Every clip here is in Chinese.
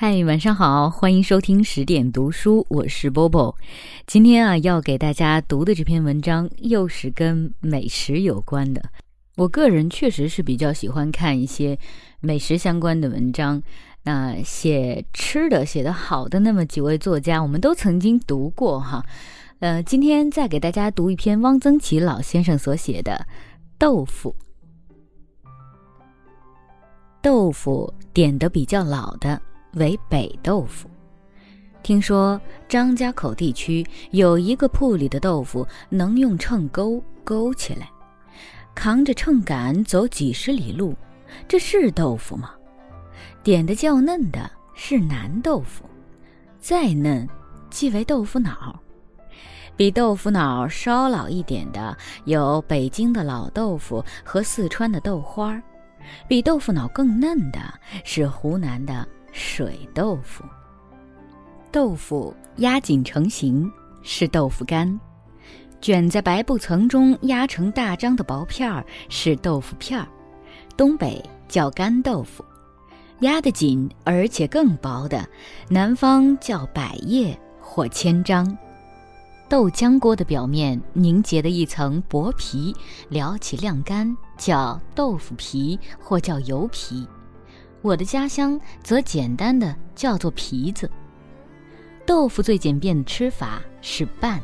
嗨，晚上好，欢迎收听十点读书，我是 Bobo。今天啊，要给大家读的这篇文章又是跟美食有关的。我个人确实是比较喜欢看一些美食相关的文章。那写吃的写得好的那么几位作家，我们都曾经读过哈。呃，今天再给大家读一篇汪曾祺老先生所写的《豆腐》。豆腐点的比较老的。为北豆腐。听说张家口地区有一个铺里的豆腐能用秤钩勾起来，扛着秤杆走几十里路，这是豆腐吗？点的较嫩的是南豆腐，再嫩即为豆腐脑。比豆腐脑稍老一点的有北京的老豆腐和四川的豆花，比豆腐脑更嫩的是湖南的。水豆腐，豆腐压紧成型是豆腐干，卷在白布层中压成大张的薄片儿是豆腐片儿。东北叫干豆腐，压得紧而且更薄的，南方叫百叶或千张。豆浆锅的表面凝结的一层薄皮，撩起晾干叫豆腐皮或叫油皮。我的家乡则简单的叫做皮子。豆腐最简便的吃法是拌，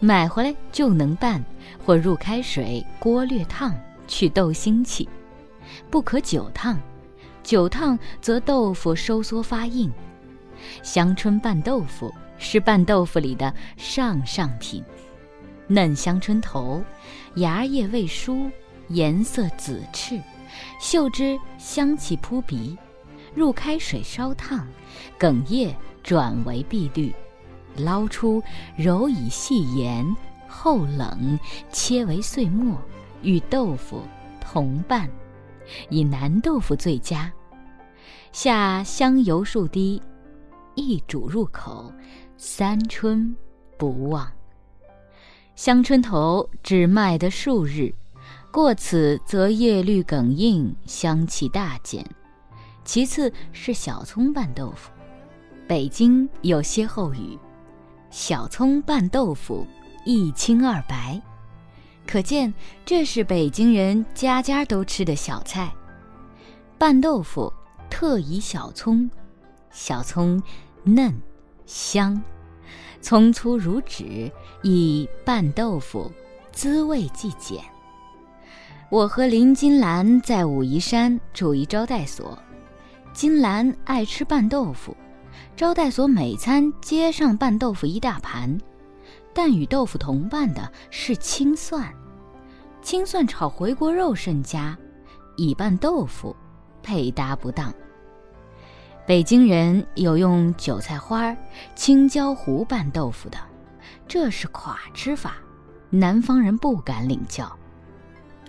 买回来就能拌，或入开水锅略烫去豆腥气，不可久烫，久烫则豆腐收缩发硬。香椿拌豆腐是拌豆腐里的上上品，嫩香椿头，芽叶未疏，颜色紫赤。嗅之香气扑鼻，入开水烧烫，梗叶转为碧绿，捞出揉以细盐，后冷切为碎末，与豆腐同拌，以南豆腐最佳。下香油数滴，一煮入口，三春不忘。香椿头只卖得数日。过此则叶绿梗硬，香气大减。其次是小葱拌豆腐，北京有歇后语：“小葱拌豆腐，一清二白。”可见这是北京人家家都吃的小菜。拌豆腐特以小葱，小葱嫩香，葱粗如纸，以拌豆腐滋味既减。我和林金兰在武夷山住一招待所，金兰爱吃拌豆腐，招待所每餐接上拌豆腐一大盘，但与豆腐同拌的是青蒜，青蒜炒回锅肉甚佳，以拌豆腐配搭不当。北京人有用韭菜花、青椒糊拌豆腐的，这是垮吃法，南方人不敢领教。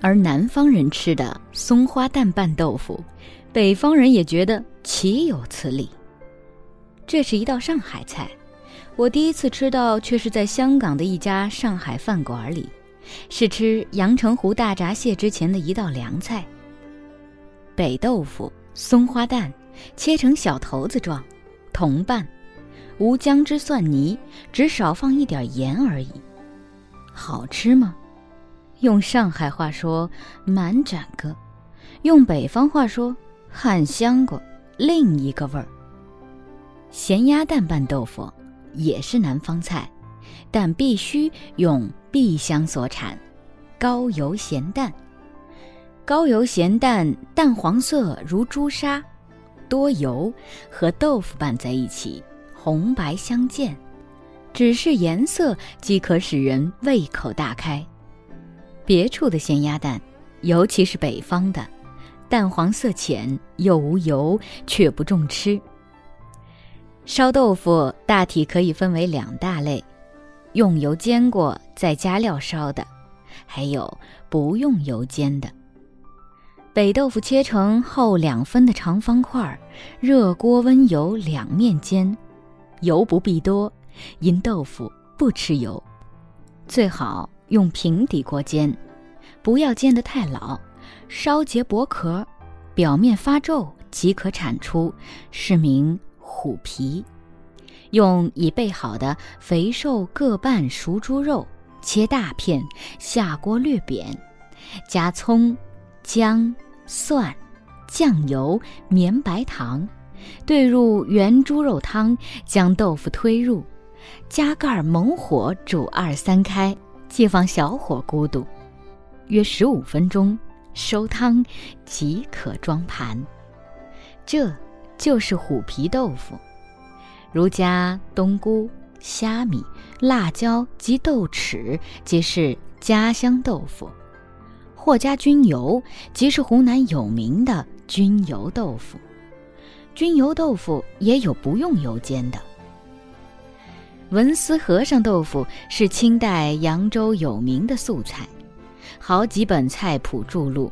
而南方人吃的松花蛋拌豆腐，北方人也觉得岂有此理。这是一道上海菜，我第一次吃到却是在香港的一家上海饭馆里，是吃阳澄湖大闸蟹之前的一道凉菜。北豆腐、松花蛋切成小头子状，同拌，无姜汁蒜泥，只少放一点盐而已。好吃吗？用上海话说“满展个”，用北方话说“汉香果”，另一个味儿。咸鸭蛋拌豆腐也是南方菜，但必须用碧乡所产高油咸蛋。高油咸蛋淡黄色如朱砂，多油，和豆腐拌在一起，红白相间，只是颜色即可使人胃口大开。别处的咸鸭蛋，尤其是北方的，淡黄色浅，又无油，却不重吃。烧豆腐大体可以分为两大类：用油煎过再加料烧的，还有不用油煎的。北豆腐切成厚两分的长方块，热锅温油两面煎，油不必多，因豆腐不吃油，最好。用平底锅煎，不要煎得太老，烧结薄壳，表面发皱即可铲出，是名虎皮。用已备好的肥瘦各半熟猪肉切大片，下锅略扁，加葱、姜、蒜、酱油、绵白糖，兑入原猪肉汤，将豆腐推入，加盖猛火煮二三开，借放小火咕嘟，约十五分钟，收汤即可装盘。这就是虎皮豆腐。如加冬菇、虾米、辣椒及豆豉，即是家乡豆腐；或加菌油，即是湖南有名的菌油豆腐。菌油豆腐也有不用油煎的。文思和尚豆腐是清代扬州有名的素菜，好几本菜谱著录，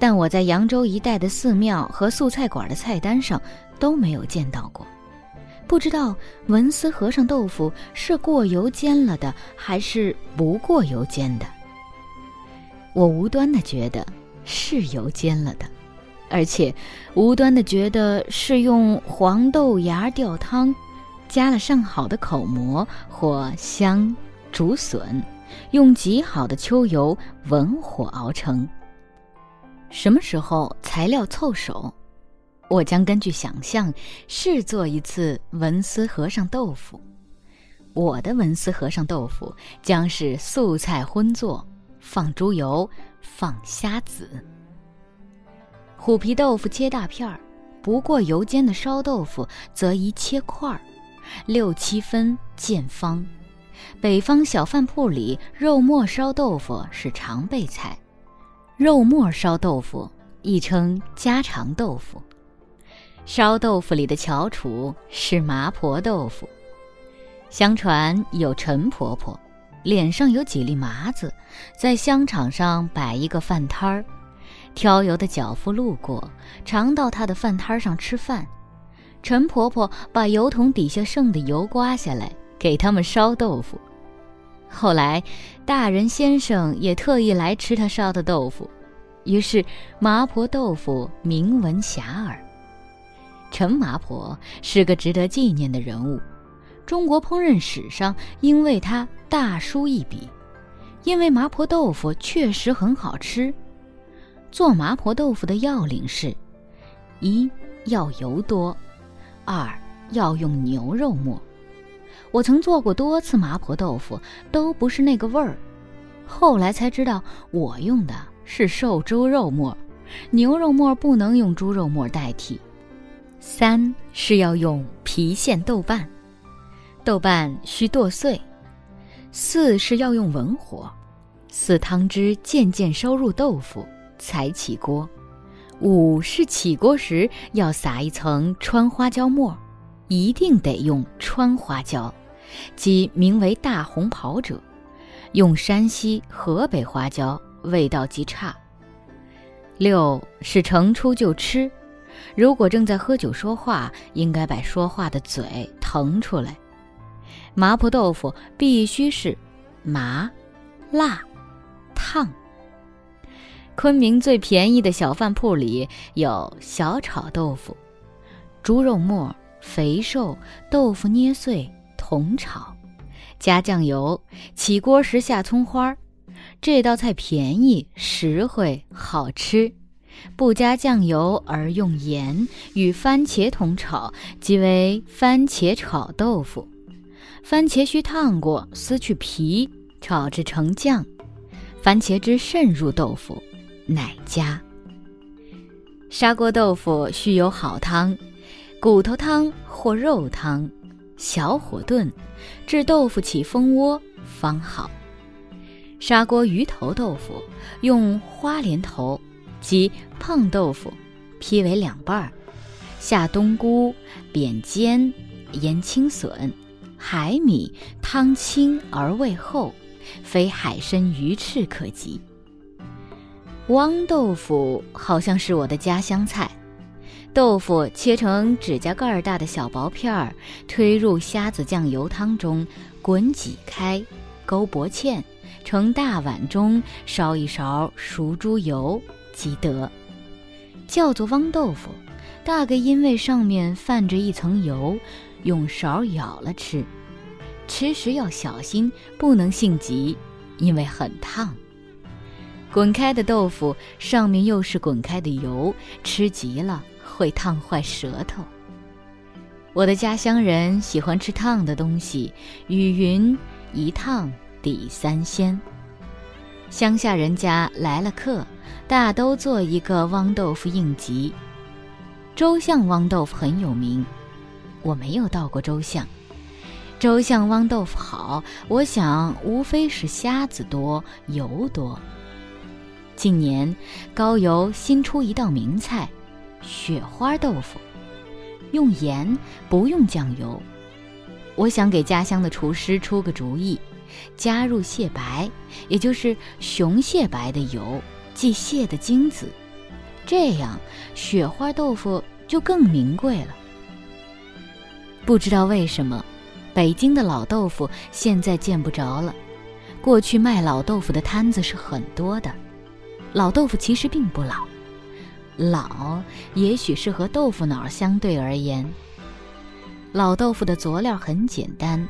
但我在扬州一带的寺庙和素菜馆的菜单上都没有见到过。不知道文思和尚豆腐是过油煎了的，还是不过油煎的？我无端的觉得是油煎了的，而且无端的觉得是用黄豆芽吊汤，加了上好的口蘑或香、竹笋，用极好的秋油文火熬成。什么时候材料凑手？我将根据想象试做一次文思和尚豆腐。我的文思和尚豆腐将是素菜荤做，放猪油，放虾子。虎皮豆腐切大片儿，不过油煎的烧豆腐则宜切块儿，六七分见方。北方小饭铺里肉末烧豆腐是常备菜，肉末烧豆腐亦称家常豆腐。烧豆腐里的翘楚是麻婆豆腐。相传有陈婆婆，脸上有几粒麻子，在香场上摆一个饭摊儿，挑油的脚夫路过，常到她的饭摊上吃饭。陈婆婆把油桶底下剩的油刮下来，给他们烧豆腐。后来，大人先生也特意来吃她烧的豆腐，于是麻婆豆腐名闻遐迩。陈麻婆是个值得纪念的人物，中国烹饪史上因为她大书一笔。因为麻婆豆腐确实很好吃。做麻婆豆腐的要领是：一要油多，二要用牛肉末。我曾做过多次麻婆豆腐，都不是那个味儿。后来才知道，我用的是瘦猪肉末，牛肉末不能用猪肉末代替。三是要用郫县豆瓣，豆瓣需剁碎。四是要用文火，四汤汁渐渐收入豆腐才起锅。五是起锅时要撒一层川花椒末，一定得用川花椒，即名为大红袍者。用山西、河北花椒味道极差。六是盛出就吃。如果正在喝酒说话，应该把说话的嘴腾出来。麻婆豆腐必须是麻、辣、烫。昆明最便宜的小饭铺里有小炒豆腐，猪肉末、肥瘦豆腐捏碎同炒，加酱油，起锅时下葱花儿。这道菜便宜、实惠、好吃。不加酱油而用盐与番茄同炒，即为番茄炒豆腐。番茄须烫过，撕去皮，炒制成酱。番茄汁渗入豆腐，乃加。砂锅豆腐须有好汤，骨头汤或肉汤，小火炖，至豆腐起蜂窝方好。砂锅鱼头豆腐用花莲头。即胖豆腐，劈为两半儿，下冬菇，扁尖，腌青笋、海米，汤清而味厚，非海参鱼翅可及。汪豆腐好像是我的家乡菜，豆腐切成指甲盖大的小薄片儿，推入虾子酱油汤中，滚几开，勾薄芡，盛大碗中，烧一勺熟猪油。即得，叫做汪豆腐，大概因为上面泛着一层油，用勺舀了吃。吃时要小心，不能性急，因为很烫。滚开的豆腐上面又是滚开的油，吃急了会烫坏舌头。我的家乡人喜欢吃烫的东西，雨云“一烫抵三鲜”。乡下人家来了客，大都做一个汪豆腐应急。周巷汪豆腐很有名，我没有到过周巷。周巷汪豆腐好，我想无非是虾子多、油多。近年高邮新出一道名菜——雪花豆腐，用盐不用酱油。我想给家乡的厨师出个主意，加入蟹白，也就是雄蟹白的油，即蟹的精子。这样，雪花豆腐就更名贵了。不知道为什么，北京的老豆腐现在见不着了。过去卖老豆腐的摊子是很多的。老豆腐其实并不老，老也许是和豆腐脑相对而言。老豆腐的佐料很简单：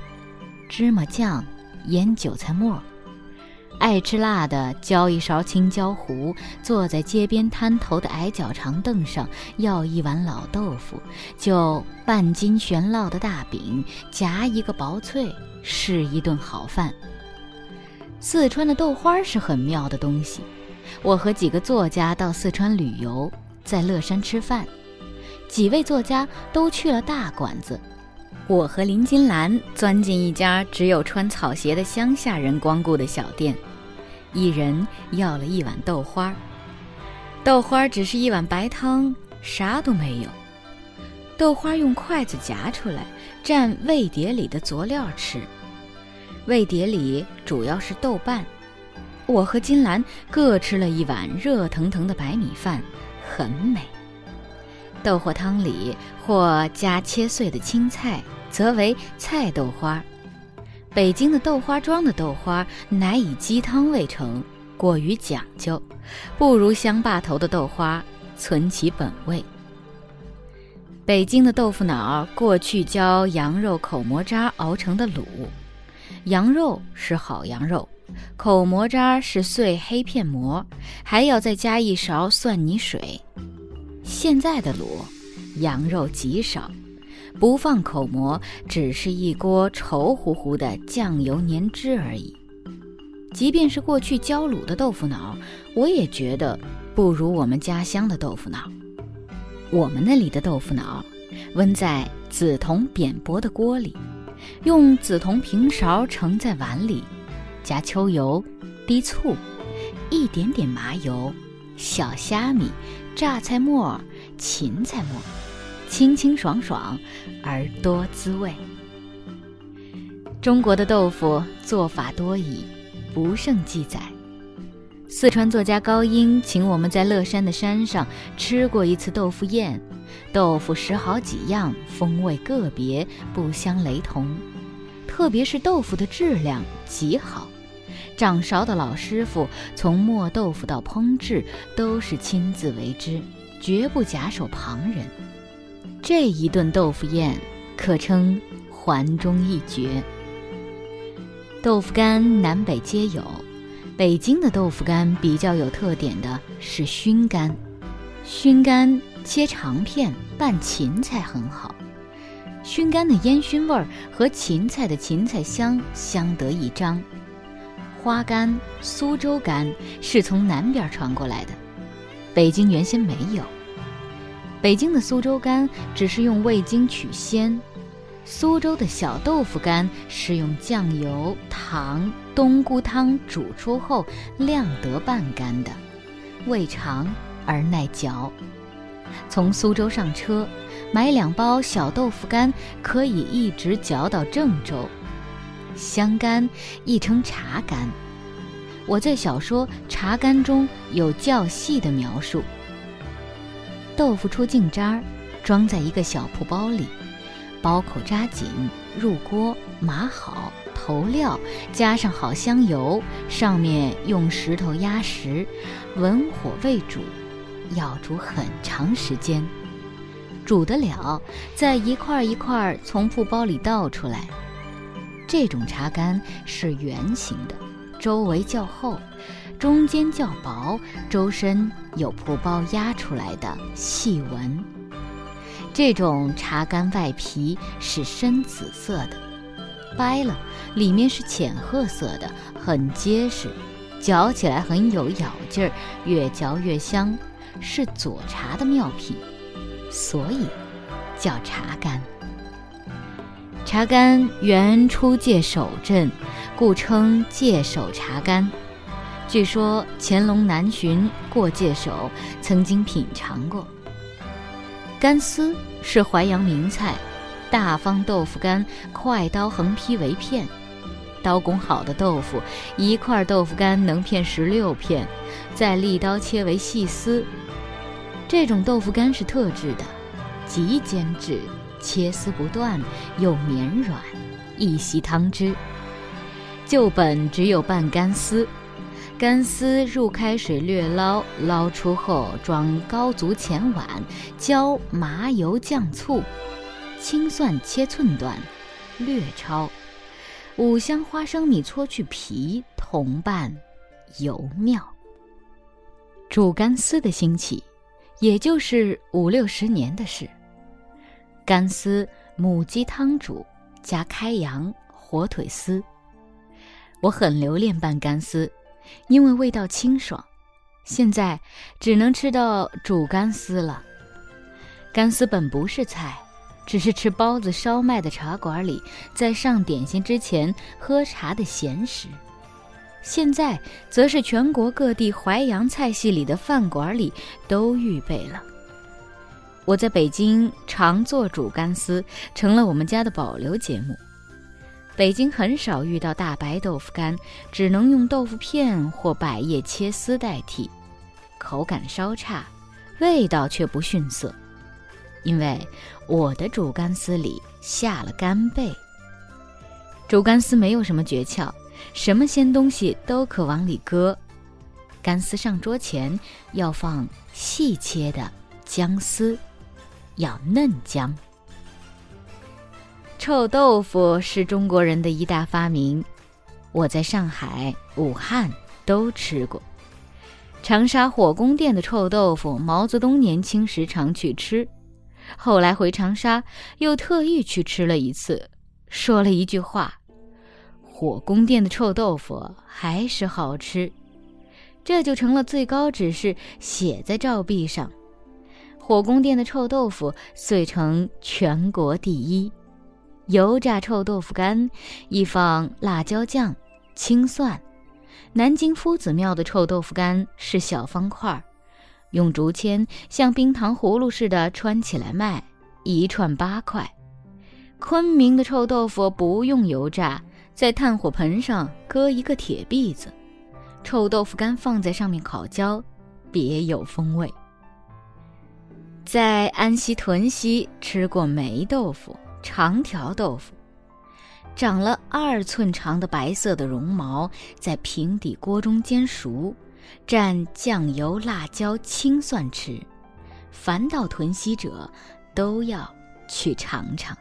芝麻酱、腌韭菜末。爱吃辣的，浇一勺青椒糊，坐在街边摊头的矮脚长凳上，要一碗老豆腐，就半斤悬烙的大饼，夹一个薄脆，是一顿好饭。四川的豆花是很妙的东西。我和几个作家到四川旅游，在乐山吃饭，几位作家都去了大馆子。我和林金兰钻进一家只有穿草鞋的乡下人光顾的小店，一人要了一碗豆花儿。豆花儿只是一碗白汤，啥都没有。豆花用筷子夹出来，蘸味碟里的佐料吃。味碟里主要是豆瓣。我和金兰各吃了一碗热腾腾的白米饭，很美。豆花汤里或加切碎的青菜。则为菜豆花。北京的豆花庄的豆花乃以鸡汤味成，过于讲究，不如乡坝头的豆花存其本味。北京的豆腐脑过去浇羊肉口蘑渣熬成的卤，羊肉是好羊肉，口蘑渣是碎黑片馍，还要再加一勺蒜泥水。现在的卤，羊肉极少。不放口蘑，只是一锅稠乎乎的酱油粘汁而已。即便是过去浇卤的豆腐脑，我也觉得不如我们家乡的豆腐脑。我们那里的豆腐脑，温在紫铜扁薄的锅里，用紫铜平勺盛在碗里，加秋油、滴醋、一点点麻油、小虾米、榨菜末、芹菜末。清清爽爽，而多滋味。中国的豆腐做法多矣，不胜记载。四川作家高英请我们在乐山的山上吃过一次豆腐宴，豆腐十好几样，风味个别，不相雷同。特别是豆腐的质量极好，掌勺的老师傅从磨豆腐到烹制都是亲自为之，绝不假手旁人。这一顿豆腐宴可称环中一绝。豆腐干南北皆有，北京的豆腐干比较有特点的是熏干，熏干切长片拌芹菜很好，熏干的烟熏味儿和芹菜的芹菜香相得益彰。花干、苏州干是从南边传过来的，北京原先没有。北京的苏州干只是用味精取鲜，苏州的小豆腐干是用酱油、糖、冬菇汤煮出后晾得半干的，味长而耐嚼。从苏州上车，买两包小豆腐干，可以一直嚼到郑州。香干亦称茶干，我在小说《茶干》中有较细的描述。豆腐出净渣，装在一个小布包里，包口扎紧，入锅码好，投料，加上好香油，上面用石头压实，文火未煮，要煮很长时间。煮得了，再一块一块从布包里倒出来。这种茶干是圆形的，周围较厚，中间较薄，周身有铺包压出来的细纹。这种茶干外皮是深紫色的，掰了里面是浅褐色的，很结实，嚼起来很有咬劲儿，越嚼越香，是佐茶的妙品，所以叫茶干。茶干原出界首镇，故称界首茶干。据说乾隆南巡过界首，曾经品尝过。干丝是淮扬名菜，大方豆腐干，快刀横劈为片。刀工好的豆腐，一块豆腐干能片十六片，再利刀切为细丝。这种豆腐干是特制的，极坚制。切丝不断，又绵软，一吸汤汁。旧本只有半干丝，干丝入开水略捞，捞出后装高足浅碗，浇麻油酱醋，青蒜切寸段，略焯，五香花生米搓去皮，同拌，尤妙。煮干丝的兴起，也就是五六十年的事。干丝母鸡汤煮，加开阳、火腿丝。我很留恋拌干丝，因为味道清爽。现在只能吃到煮干丝了。干丝本不是菜，只是吃包子、烧麦的茶馆里，在上点心之前喝茶的闲食。现在则是全国各地淮扬菜系里的饭馆里都预备了。我在北京常做煮干丝，成了我们家的保留节目。北京很少遇到大白豆腐干，只能用豆腐片或百叶切丝代替，口感稍差，味道却不逊色。因为我的煮干丝里下了干贝。煮干丝没有什么诀窍，什么鲜东西都可往里搁。干丝上桌前要放细切的姜丝。要嫩姜。臭豆腐是中国人的一大发明，我在上海、武汉都吃过。长沙火宫殿的臭豆腐，毛泽东年轻时常去吃，后来回长沙又特意去吃了一次，说了一句话：“火宫殿的臭豆腐还是好吃。”这就成了最高指示，写在照壁上。火宫殿的臭豆腐遂成全国第一。油炸臭豆腐干，一放辣椒酱、青蒜。南京夫子庙的臭豆腐干是小方块，用竹签像冰糖葫芦似的穿起来卖，一串八块。昆明的臭豆腐不用油炸，在炭火盆上搁一个铁篦子，臭豆腐干放在上面烤焦，别有风味。在安溪屯溪吃过霉豆腐、长条豆腐，长了二寸长的白色的绒毛，在平底锅中煎熟，蘸酱油、辣椒、青蒜吃。凡到屯溪者，都要去尝尝。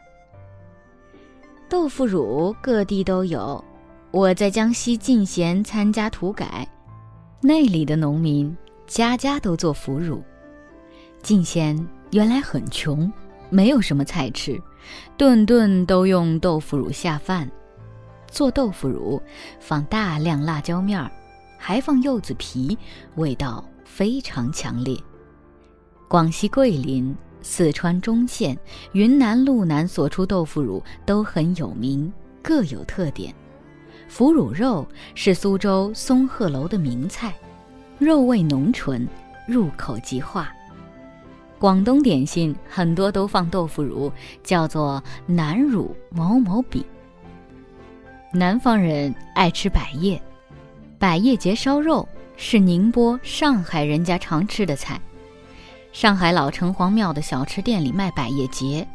豆腐乳各地都有，我在江西进贤参加土改，那里的农民家家都做腐乳。晋贤原来很穷，没有什么菜吃，顿顿都用豆腐乳下饭。做豆腐乳，放大量辣椒面儿，还放柚子皮，味道非常强烈。广西桂林、四川中县、云南路南所出豆腐乳都很有名，各有特点。腐乳肉是苏州松鹤楼的名菜，肉味浓醇，入口即化。广东点心很多都放豆腐乳，叫做南乳某某饼。南方人爱吃百叶，百叶结烧肉是宁波、上海人家常吃的菜。上海老城隍庙的小吃店里卖百叶结，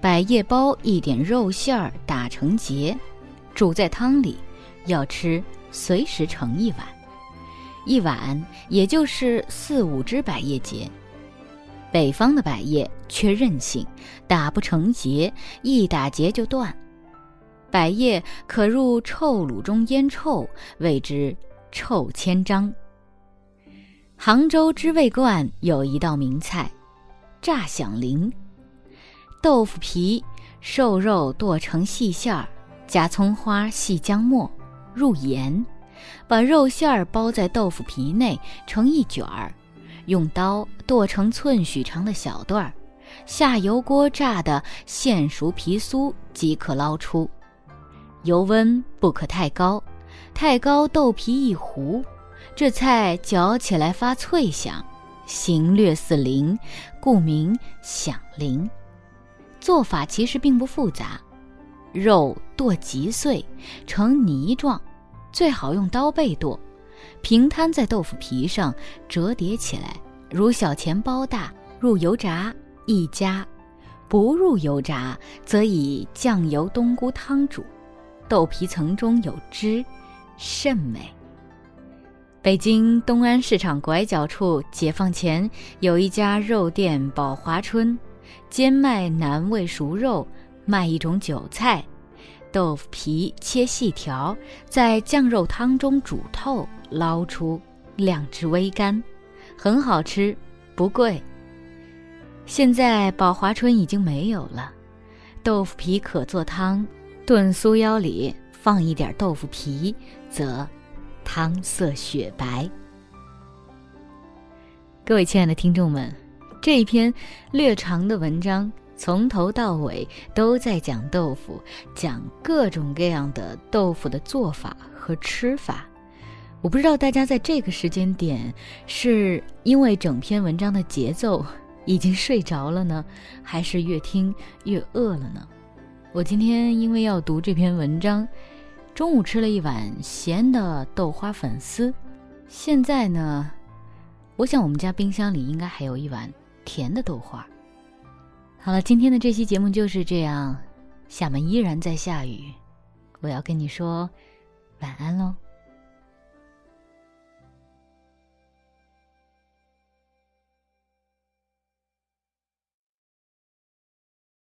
百叶包一点肉馅儿打成结，煮在汤里，要吃随时盛一碗，一碗也就是四五只百叶结。北方的百叶缺韧性，打不成结，一打结就断。百叶可入臭卤中腌臭，谓之臭千张。杭州知味观有一道名菜，炸响铃。豆腐皮、瘦肉剁成细馅儿，加葱花、细姜末，入盐，把肉馅儿包在豆腐皮内成一卷儿，用刀剁成寸许长的小段儿，下油锅炸的现熟皮酥即可捞出。油温不可太高，太高豆皮一糊，这菜嚼起来发脆响，形略似铃，故名响铃。做法其实并不复杂，肉剁极碎，成泥状，最好用刀背剁，平摊在豆腐皮上，折叠起来，如小钱包大。入油炸一加，不入油炸则以酱油冬菇汤煮。豆皮层中有汁，甚美。北京东安市场拐角处，解放前有一家肉店宝华春，兼卖南味熟肉，卖一种韭菜，豆腐皮切细条，在酱肉汤中煮透，捞出，晾至微干，很好吃，不贵。现在宝华春已经没有了，豆腐皮可做汤。炖酥腰里放一点豆腐皮，则汤色雪白。各位亲爱的听众们，这一篇略长的文章从头到尾都在讲豆腐，讲各种各样的豆腐的做法和吃法。我不知道大家在这个时间点是因为整篇文章的节奏已经睡着了呢，还是越听越饿了呢？我今天因为要读这篇文章，中午吃了一碗咸的豆花粉丝。现在呢，我想我们家冰箱里应该还有一碗甜的豆花。好了，今天的这期节目就是这样。厦门依然在下雨，我要跟你说晚安喽。